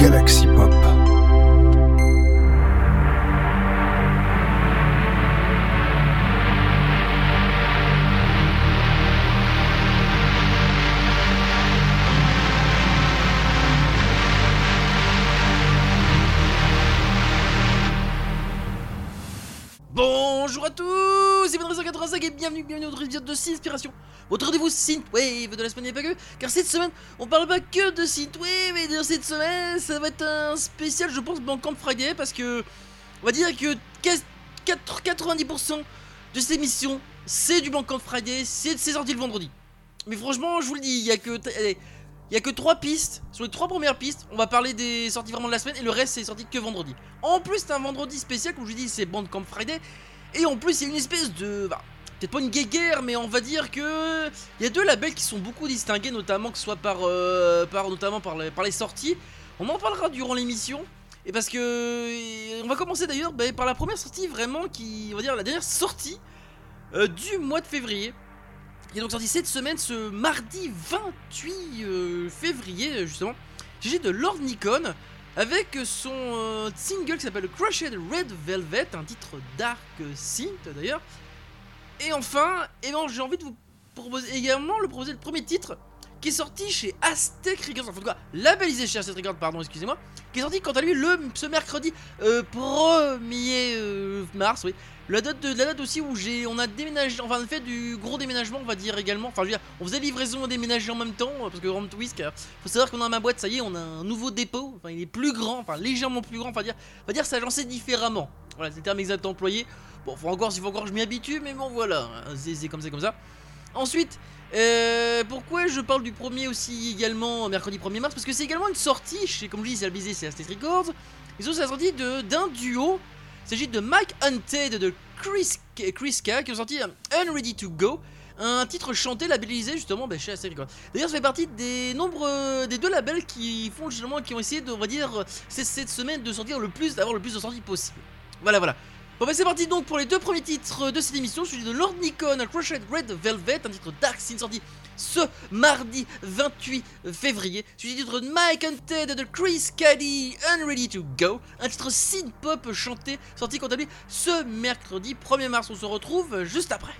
Galaxy Synthwave de la semaine que, car cette semaine, on parle pas que de Synthwave, et d'ailleurs cette semaine, ça va être un spécial, je pense, Bandcamp Friday, parce que, on va dire que 90% de cette émission, c'est du Bandcamp Friday, c'est sorti le vendredi. Mais franchement, je vous le dis, il y a que... il y a que 3 pistes. Sur les 3 premières pistes, on va parler des sorties vraiment de la semaine et le reste c'est sorti que vendredi. En plus, c'est un vendredi spécial, comme je vous dis, c'est Bandcamp Friday. Et en plus, il y a une espèce de. Bah, peut-être pas une guéguerre, mais on va dire que. Il y a deux labels qui sont beaucoup distingués, notamment que soit par, euh, par, notamment par les, sorties. On en parlera durant l'émission. Et parce que. On va commencer d'ailleurs bah, par la première sortie vraiment qui. On va dire la dernière sortie euh, du mois de février qui est donc sorti cette semaine, ce mardi 28 euh, février, justement. J'ai de Lord Nikon avec son single qui s'appelle Crushed Red Velvet, un titre dark synth d'ailleurs. Et enfin, ben, j'ai envie de vous proposer également le proposer le premier titre qui est sorti chez Aztec Records, enfin en tout cas labellisé chez Aztec Records, pardon, excusez-moi, qui est sorti quant à lui le ce mercredi 1er euh, mars, oui. La date, de, la date aussi où j'ai, on a déménagé, enfin fait du gros déménagement, on va dire également. Enfin, je veux dire, on faisait livraison et déménager en même temps, parce que Grand Whisk, faut savoir qu'on a ma boîte, ça y est, on a un nouveau dépôt. Enfin, il est plus grand, enfin légèrement plus grand, va dire, on va dire ça lancé différemment. Voilà, c'est le terme exact employé. Bon, faut encore, il faut encore je m'y habitue, mais bon voilà, c'est comme ça, comme ça. Ensuite, euh, pourquoi je parle du premier aussi également mercredi 1er mars? Parce que c'est également une sortie, chez, comme je dis, c'est albisé, c'est Aztec Records. Ils ont la sortie d'un duo il s'agit de Mike Hunted de Chris, Chris K qui ont sorti Unready to Go, un titre chanté labellisé justement bah, chez Records. D'ailleurs, ça fait partie des nombreux, des deux labels qui font justement, qui ont essayé de, on va dire, cette semaine de sortir le plus, d'avoir le plus de sorties possible. Voilà, voilà. Bon bah c'est parti donc pour les deux premiers titres de cette émission, celui de Lord Nikon, Crushed Red Velvet, un titre Dark Scene sorti ce mardi 28 février. Celui du titre de Mike Hunted de Chris Caddy, Unready to Go, un titre synth pop chanté sorti quant à lui ce mercredi 1er mars. On se retrouve juste après.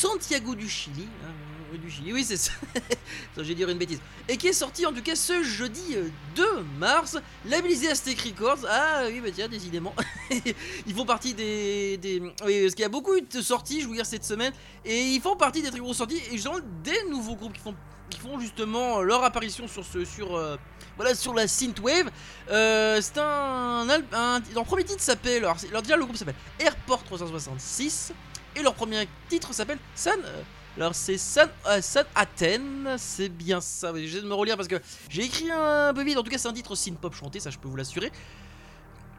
Santiago du Chili. Hein, du Chili, oui, c'est ça. J'ai dire une bêtise. Et qui est sorti en tout cas ce jeudi 2 euh, mars, labellisé Aztec Records. Ah oui, bah tiens, décidément. ils font partie des. des... Oui, parce qu'il y a beaucoup de sorties, je vous dire, cette semaine. Et ils font partie des très grosses sorties. Et justement, des nouveaux groupes qui font, qui font justement leur apparition sur ce. Sur, euh, voilà, sur la synthwave. Euh, c'est un, un, Leur premier titre s'appelle. Alors, déjà, le groupe s'appelle Airport 366. Et leur premier titre s'appelle Sun. Alors c'est San, euh, Athènes, c'est bien ça. Je vais me relire parce que j'ai écrit un peu vite. En tout cas, c'est un titre synth-pop chanté, ça je peux vous l'assurer.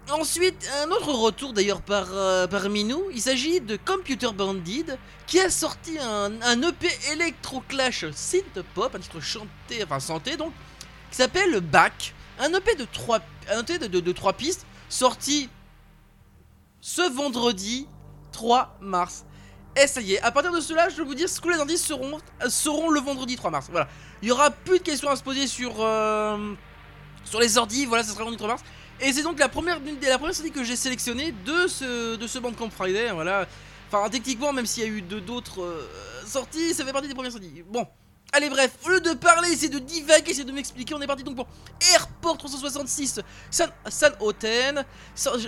Ensuite, un autre retour d'ailleurs par, euh, parmi nous. Il s'agit de Computer Bandit qui a sorti un, EP Electro Clash synth-pop, un titre chanté, enfin santé donc, qui s'appelle Back. Un EP de 3 un EP de, de, de 3 pistes sorti ce vendredi 3 mars. Et ça y est, à partir de cela, je vais vous dire ce que les indices seront, seront le vendredi 3 mars. Voilà. Il y aura plus de questions à se poser sur, euh, sur les ordi. Voilà, ça sera le vendredi 3 mars. Et c'est donc la première, la première sortie que j'ai sélectionnée de ce, de ce Bandcamp Friday. Voilà. Enfin, techniquement, même s'il y a eu d'autres euh, sorties, ça fait partie des premières sorties. Bon, Allez bref, au lieu de parler, c'est de divaguer, c'est de m'expliquer, on est parti donc pour Airport 366 San, San Hoten,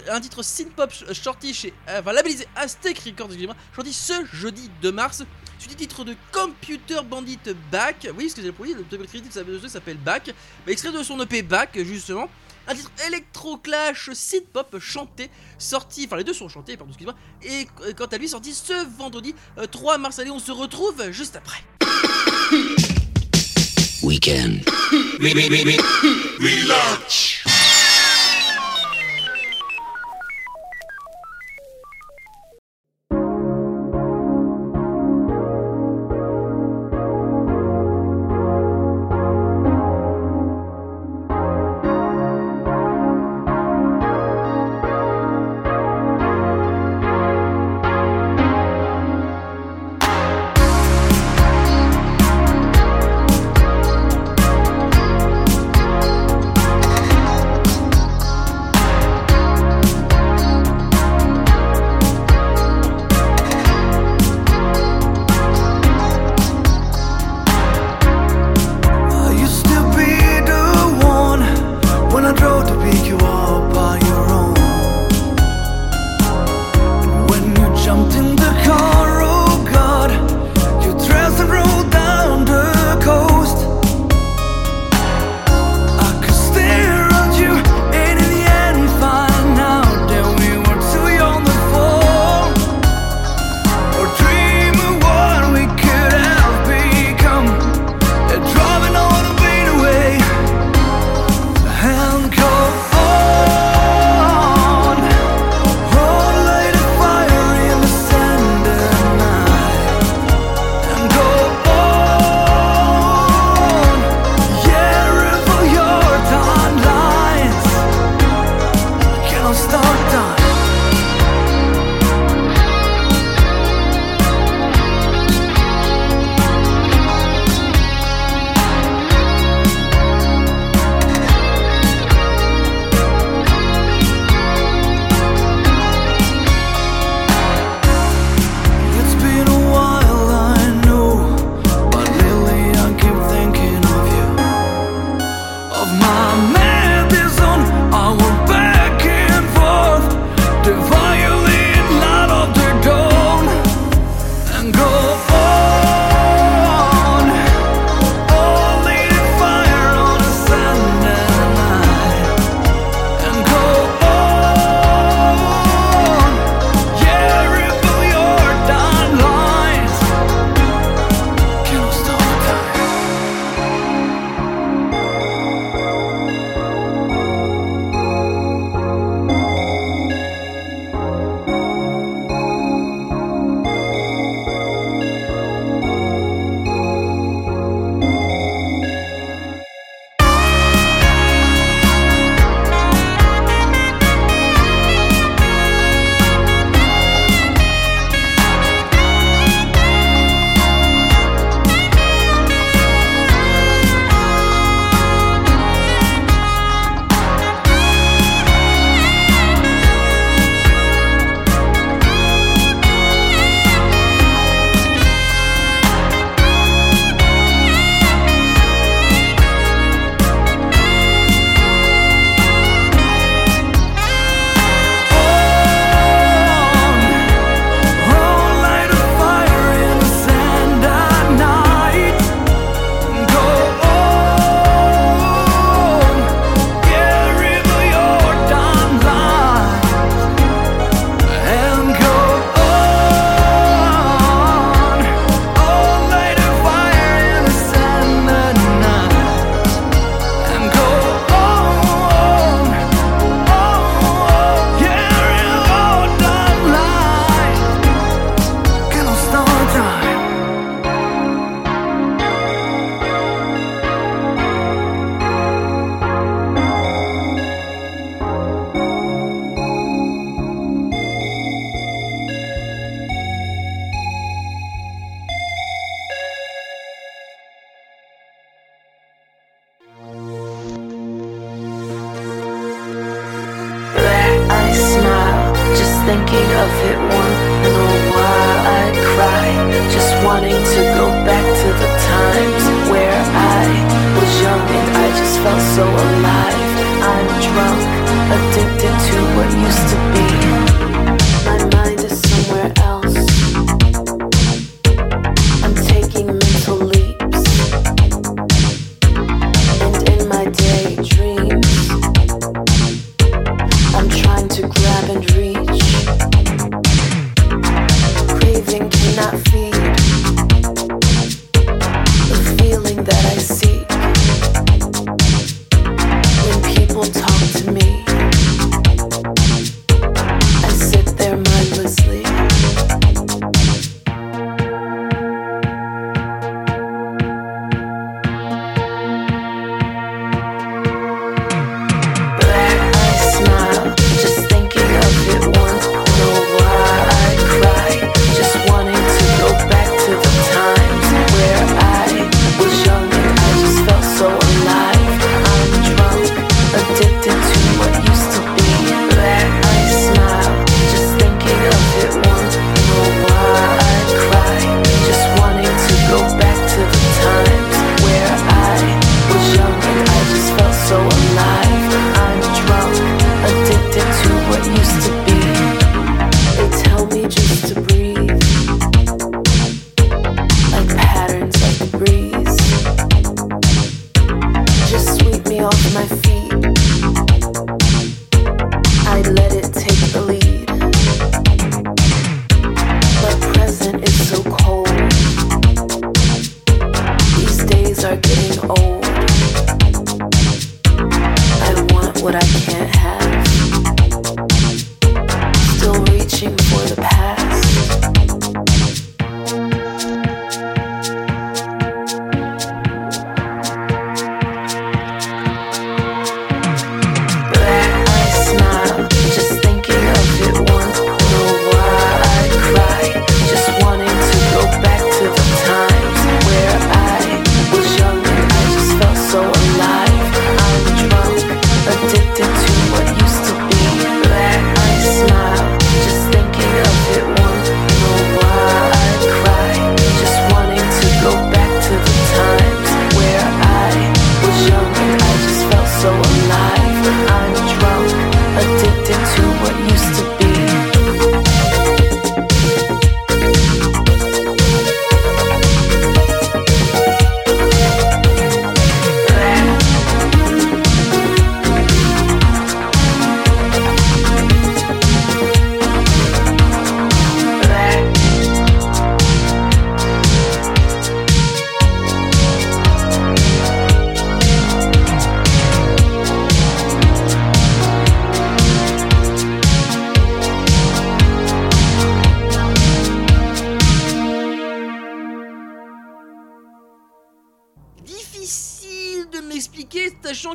un titre synth-pop shorty chez, euh, enfin labellisé Aztec Records, excusez-moi, sorti ce jeudi 2 mars, suivi titre de Computer Bandit Back, oui, ce que j'ai pour le double crédit s'appelle Back, extrait de son EP Back, justement, un titre électro-clash synth-pop chanté, sorti, enfin les deux sont chantés, pardon, excusez-moi, et quant à lui sorti ce vendredi 3 euh, mars, allez, on se retrouve juste après. Weekend. Relaunch.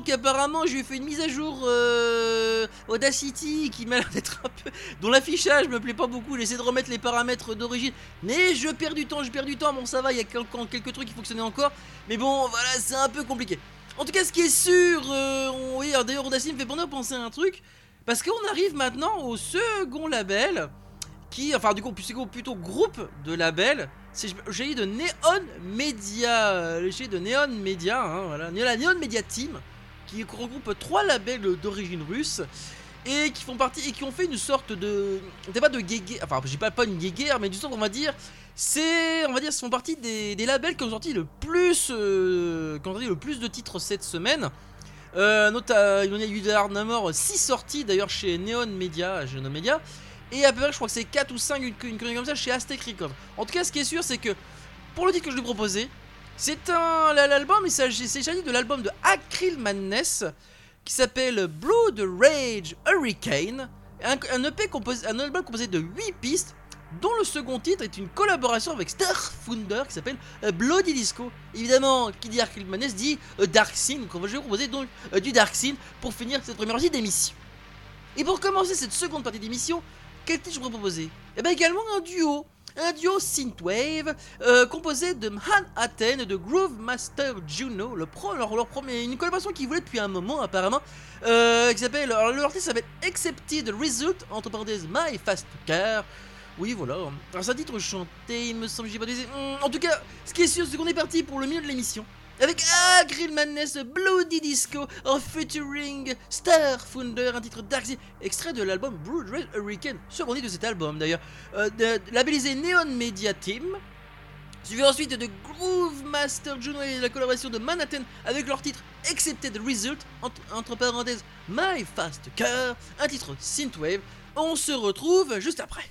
Sachant qu'apparemment je lui ai fait une mise à jour euh, Audacity qui m'a l'air d'être un peu. dont l'affichage me plaît pas beaucoup. J'essaie de remettre les paramètres d'origine, mais je perds du temps, je perds du temps. Bon, ça va, il y a quelques, quelques trucs qui fonctionnaient encore, mais bon, voilà, c'est un peu compliqué. En tout cas, ce qui est sûr, euh, oui, d'ailleurs, Audacity me fait penser à un truc, parce qu'on arrive maintenant au second label qui, enfin, du coup, plutôt, groupe de labels. C'est j'ai de Neon Media, euh, j'ai de Neon Media, hein, voilà, la Neon Media Team, qui regroupe trois labels d'origine russe et qui font partie et qui ont fait une sorte de, c'est pas de guéguerre, enfin, j'ai pas pas une guéguerre, mais du sens on va dire, c'est, on va dire, font partie des, des labels qui ont sorti le plus, euh, le plus de titres cette semaine. Euh, il y en a eu d'Arnamor 6 sorties d'ailleurs chez Neon Media, chez Neon Media. Et à peu près, je crois que c'est 4 ou 5, une, une comme ça, chez Aztec Records. En tout cas, ce qui est sûr, c'est que pour le titre que je lui ai proposé, c'est un. L'album, il s'agit de l'album de Acryl Madness qui s'appelle Blood Rage Hurricane. Un, EP composé, un album composé de 8 pistes, dont le second titre est une collaboration avec Starfunder qui s'appelle euh, Bloody Disco. Évidemment, qui dit Acryl Madness dit euh, Dark Scene. Donc, je vais vous proposer donc euh, du Dark Scene pour finir cette première partie d'émission. Et pour commencer cette seconde partie d'émission, quel titre je vous proposer? Eh bien également un duo. Un duo synthwave euh, composé de Manhattan et de Groove Master Juno, le pro, leur, leur premier, une collaboration qu'ils voulaient depuis un moment apparemment, euh, qui s'appelle, alors, l'artiste s'appelle Accepted Result, entre parenthèses My Fast Car. Oui, voilà. Alors, c'est un titre chanté, il me semble, j'ai pas dit. En tout cas, ce qui est sûr, c'est qu'on est parti pour le milieu de l'émission. Avec Agrill Madness Bloody Disco en featuring Star Founder, un titre Dark extrait de l'album Brood Red Hurricane, second de cet album d'ailleurs, euh, labellisé Neon Media Team. Suivi ensuite de Groove Master Juno et la collaboration de Manhattan avec leur titre Accepted Result, entre, entre parenthèses My Fast Car, un titre Synthwave. On se retrouve juste après.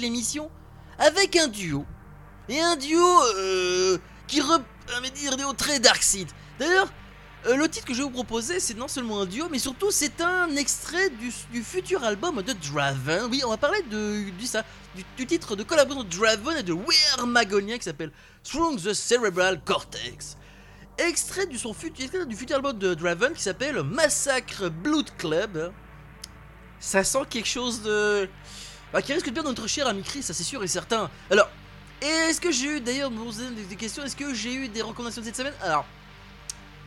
l'émission avec un duo. Et un duo euh, qui re... euh, dire hauts très Dark Seed. D'ailleurs, euh, le titre que je vais vous proposer, c'est non seulement un duo, mais surtout c'est un extrait du, futur album de Draven. Oui, on va parler de, du, ça, du, titre de collaboration de Draven et de Weir Magonia qui s'appelle Strong the Cerebral Cortex. Extrait du, son futur, extrait du futur album de Draven qui s'appelle Massacre Blood Club. Ça sent quelque chose de. Bah, qui risque de perdre notre cher ami Chris, ça c'est sûr et certain. Alors, est-ce que j'ai eu d'ailleurs, des, questions, est-ce que j'ai eu des recommandations de cette semaine? Alors,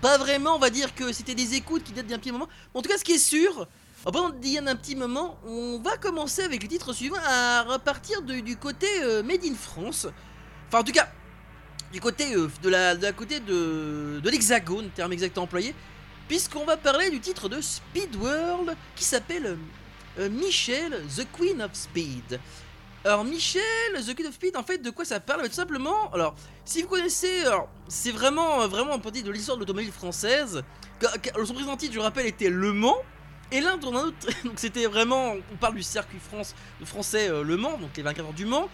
pas vraiment, on va dire que c'était des écoutes qui datent d'un petit moment. Mais en tout cas, ce qui est sûr, a un petit moment, on va commencer avec le titre suivant à repartir du côté euh, Made in France. Enfin, en tout cas, du côté euh, de la, côté de, de l'Hexagone, terme exact employé, puisqu'on va parler du titre de Speed World qui s'appelle euh, euh, Michelle, The Queen of Speed. Alors Michelle, The Queen of Speed, en fait, de quoi ça parle? Bah, Tout simplement, alors, si vous connaissez, alors, c'est vraiment, euh, vraiment un petit de l'histoire de l'automobile française. Son président titre, je rappelle, était Le Mans. Et l'un dans un autre, donc c'était vraiment, on parle du circuit français euh, Le Mans, donc les 24 heures du Mans.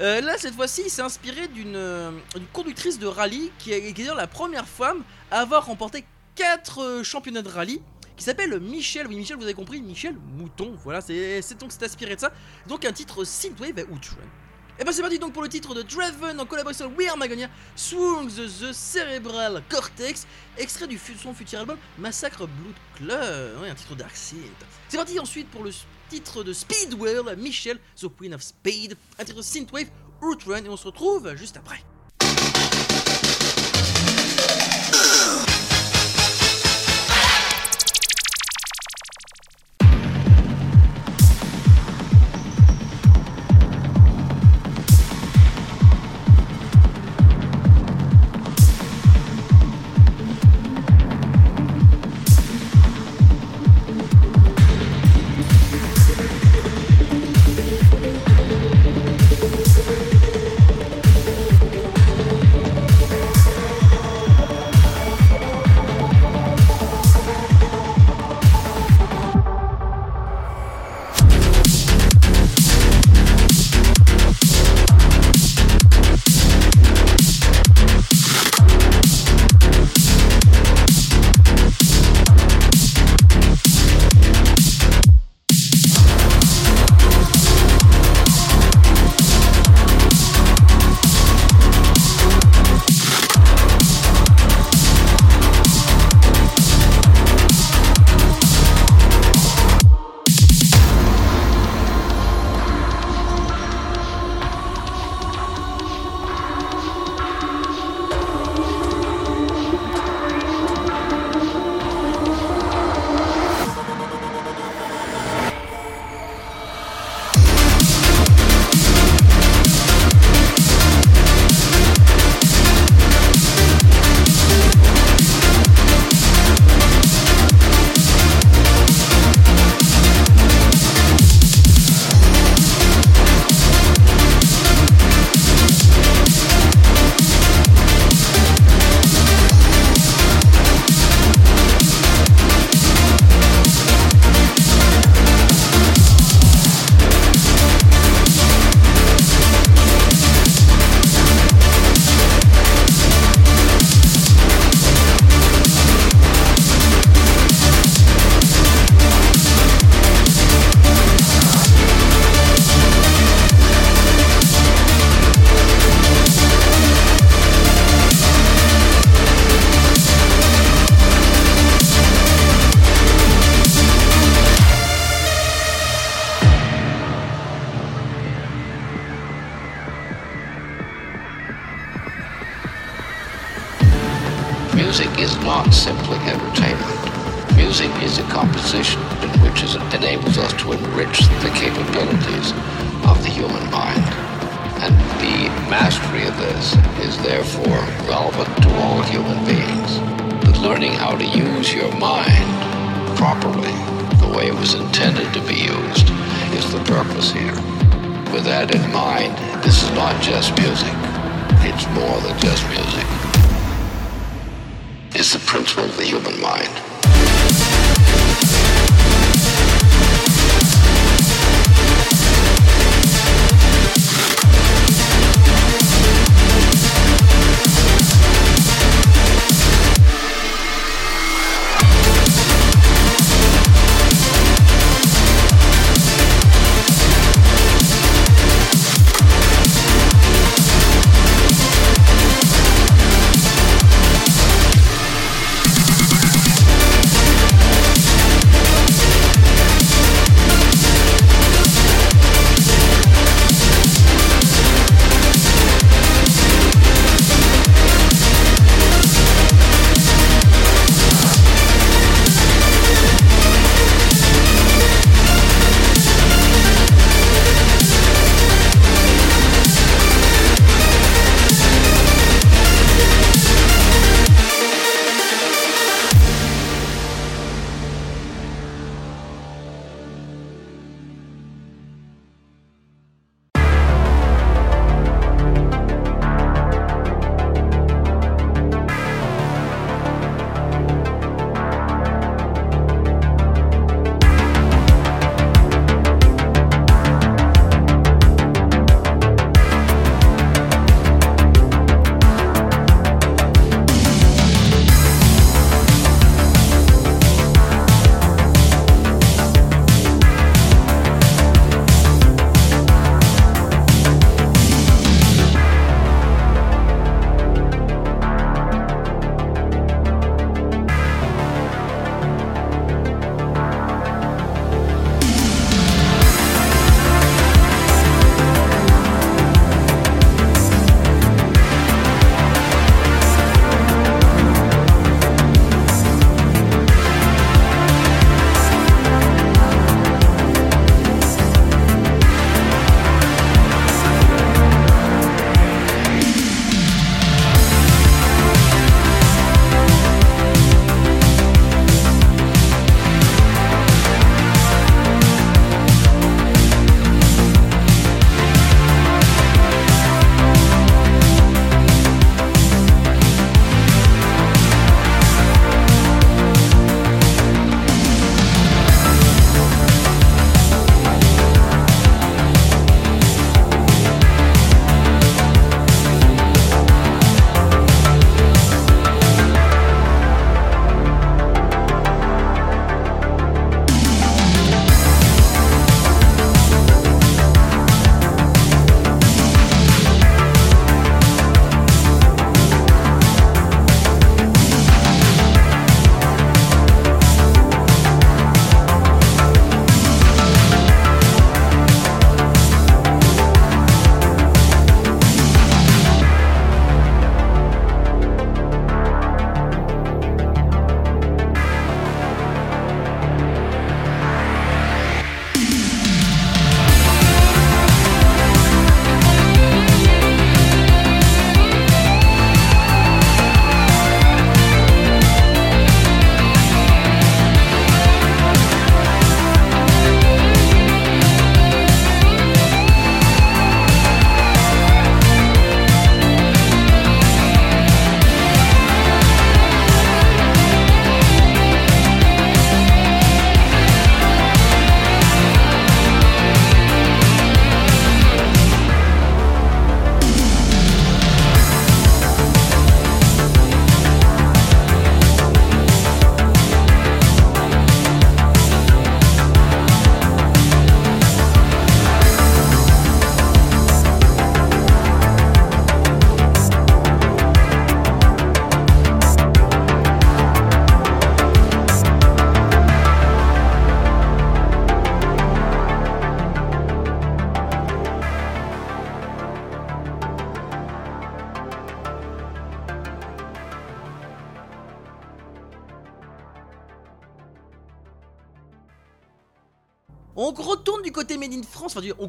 Euh, là, cette fois-ci, il s'est inspiré d'une euh, d'une conductrice de rallye qui est, qui est d'ailleurs la première femme à avoir remporté 4 championnats de rallye qui s'appelle Michel. Oui, Michel, vous avez compris, Michel Mouton. Voilà, c'est donc c'est inspiré de ça. Donc un titre Synthwave Outrun. Et ben c'est parti donc pour le titre de Draven en collaboration avec We Are Magonia, Swung the, the Cerebral Cortex, extrait du son futur album Massacre Blood Club. Un titre Dark Synth. C'est parti ensuite pour le titre de Speed World, Michel, The Queen of Speed, un titre Synthwave Outrun, et on se retrouve juste après.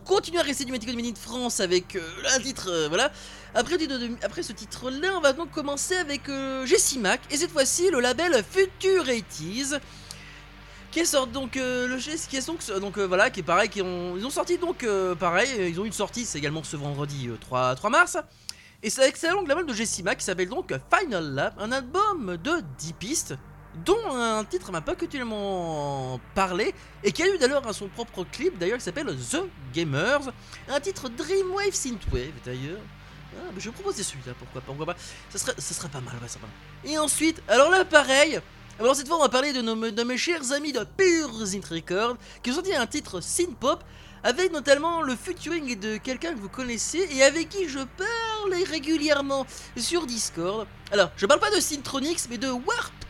Continue à rester du côté Made in France avec euh, un titre, euh, voilà. Après, de- ce titre-là, on va donc commencer avec euh, Jessie Mac, et cette fois-ci le label Future 80s, qui sort donc euh, le qui est donc, donc euh, voilà, qui est pareil, qui ont, ils ont sorti donc euh, pareil, euh, ils ont une sortie, c'est également ce vendredi euh, 3, 3 mars. Et c'est avec donc label de Jessie Mac qui s'appelle donc Final Lap, un album de 10 pistes, dont un titre m'a pas particulièrement parlé, et qui a eu d'ailleurs son propre clip d'ailleurs qui s'appelle The Gamers, un titre Dreamwave Synthwave d'ailleurs. Ah, je vais proposer celui-là, pourquoi pas, pourquoi pas. Ça serait, ça serait pas mal, ouais, ça pas mal. Et ensuite, alors là pareil, alors cette fois on va parler de, nos, de mes chers amis de Pure Synth Record, qui ont sorti un titre synth-pop, avec notamment le featuring de quelqu'un que vous connaissez et avec qui je parle régulièrement sur Discord. Alors, je parle pas de Synthronix, mais de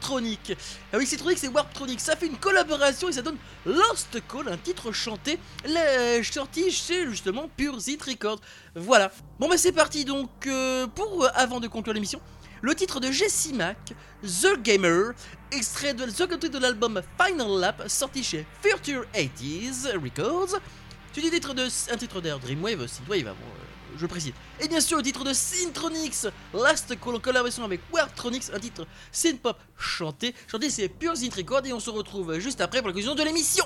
Warptronic. Avec Synthronix et Warptronic, ça fait une collaboration et ça donne Lost Call, un titre chanté, la- sorti chez justement Pure Synth Record. Voilà. Bon bah c'est parti donc euh, pour euh, avant de conclure l'émission. Le titre de Jessie Mac, The Gamer, extrait de de l'album Final Lap, sorti chez Future 80s Records. C'est un titre d'air Dreamwave, Synthwave, avant, euh, je précise. Et bien sûr le titre de Synthronix, Last Call collaboration avec Warptronics, un titre synth-pop chanté. Chanté c'est Pure Synth Record et on se retrouve juste après pour la conclusion de l'émission.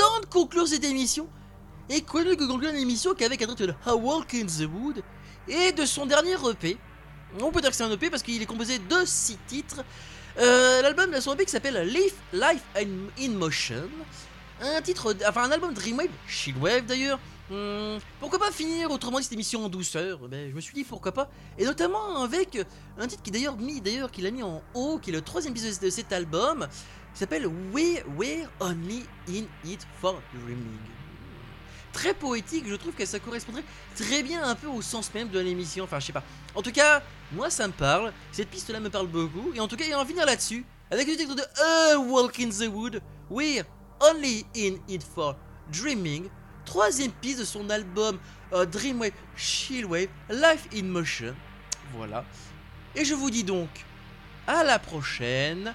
Temps de conclure cette émission. Et mieux que conclure une émission qu'avec un titre de A Walk in the Wood et de son dernier EP. On peut dire que c'est un EP parce qu'il est composé de 6 titres. Euh, L'album de son EP qui s'appelle Life, Life in, in Motion. Un titre, enfin un album Dreamwave, Shieldwave d'ailleurs. Hmm, pourquoi pas finir autrement cette émission en douceur? Ben, Je me suis dit pourquoi pas. Et notamment avec un titre qui d'ailleurs mis d'ailleurs qu'il a mis en haut, qui est le troisième épisode de cet album, qui s'appelle We We're Only in It for Dreaming. Très poétique, je trouve que ça correspondrait très bien un peu au sens même de l'émission. Enfin, je sais pas. En tout cas, moi ça me parle. Cette piste-là me parle beaucoup. Et en tout cas, il va en finir là-dessus. Avec le titre de A Walk in the Wood. We're Only in It for Dreaming. Troisième piste de son album euh, Dreamwave, Chillwave, Life in Motion. Voilà. Et je vous dis donc à la prochaine.